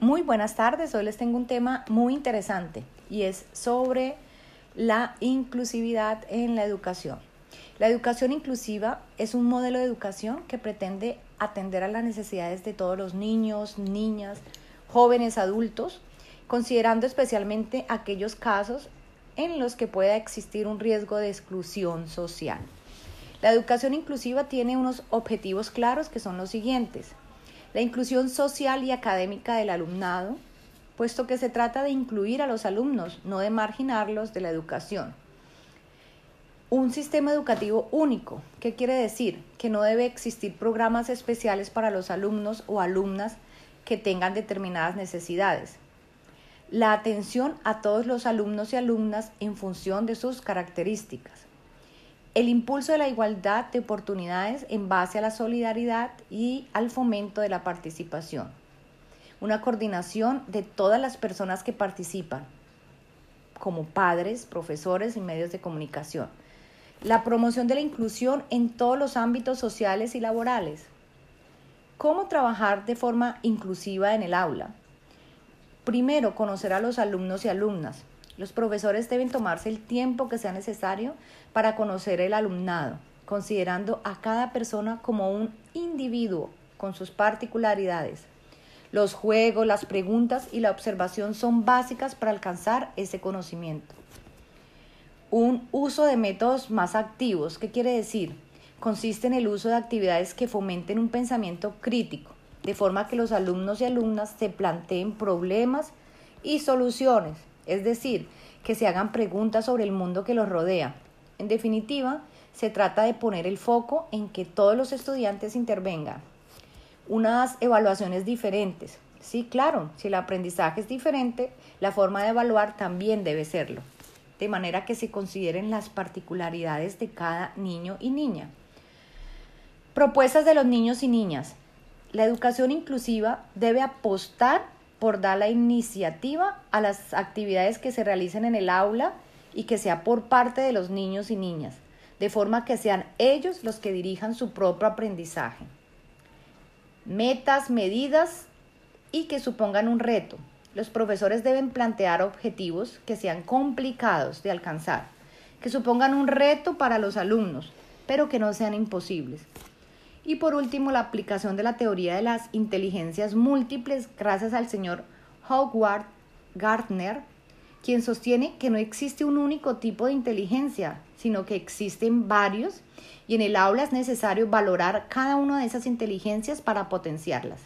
Muy buenas tardes, hoy les tengo un tema muy interesante y es sobre la inclusividad en la educación. La educación inclusiva es un modelo de educación que pretende atender a las necesidades de todos los niños, niñas, jóvenes, adultos, considerando especialmente aquellos casos en los que pueda existir un riesgo de exclusión social. La educación inclusiva tiene unos objetivos claros que son los siguientes la inclusión social y académica del alumnado, puesto que se trata de incluir a los alumnos, no de marginarlos de la educación. Un sistema educativo único, ¿qué quiere decir? Que no debe existir programas especiales para los alumnos o alumnas que tengan determinadas necesidades. La atención a todos los alumnos y alumnas en función de sus características el impulso de la igualdad de oportunidades en base a la solidaridad y al fomento de la participación. Una coordinación de todas las personas que participan, como padres, profesores y medios de comunicación. La promoción de la inclusión en todos los ámbitos sociales y laborales. ¿Cómo trabajar de forma inclusiva en el aula? Primero, conocer a los alumnos y alumnas, los profesores deben tomarse el tiempo que sea necesario para conocer el alumnado, considerando a cada persona como un individuo con sus particularidades. Los juegos, las preguntas y la observación son básicas para alcanzar ese conocimiento. Un uso de métodos más activos, ¿qué quiere decir? Consiste en el uso de actividades que fomenten un pensamiento crítico, de forma que los alumnos y alumnas se planteen problemas y soluciones es decir, que se hagan preguntas sobre el mundo que los rodea. En definitiva, se trata de poner el foco en que todos los estudiantes intervengan. Unas evaluaciones diferentes. Sí, claro, si el aprendizaje es diferente, la forma de evaluar también debe serlo, de manera que se consideren las particularidades de cada niño y niña. Propuestas de los niños y niñas. La educación inclusiva debe apostar por dar la iniciativa a las actividades que se realicen en el aula y que sea por parte de los niños y niñas, de forma que sean ellos los que dirijan su propio aprendizaje. Metas, medidas y que supongan un reto. Los profesores deben plantear objetivos que sean complicados de alcanzar, que supongan un reto para los alumnos, pero que no sean imposibles. Y por último, la aplicación de la teoría de las inteligencias múltiples gracias al señor Howard Gardner, quien sostiene que no existe un único tipo de inteligencia, sino que existen varios y en el aula es necesario valorar cada una de esas inteligencias para potenciarlas.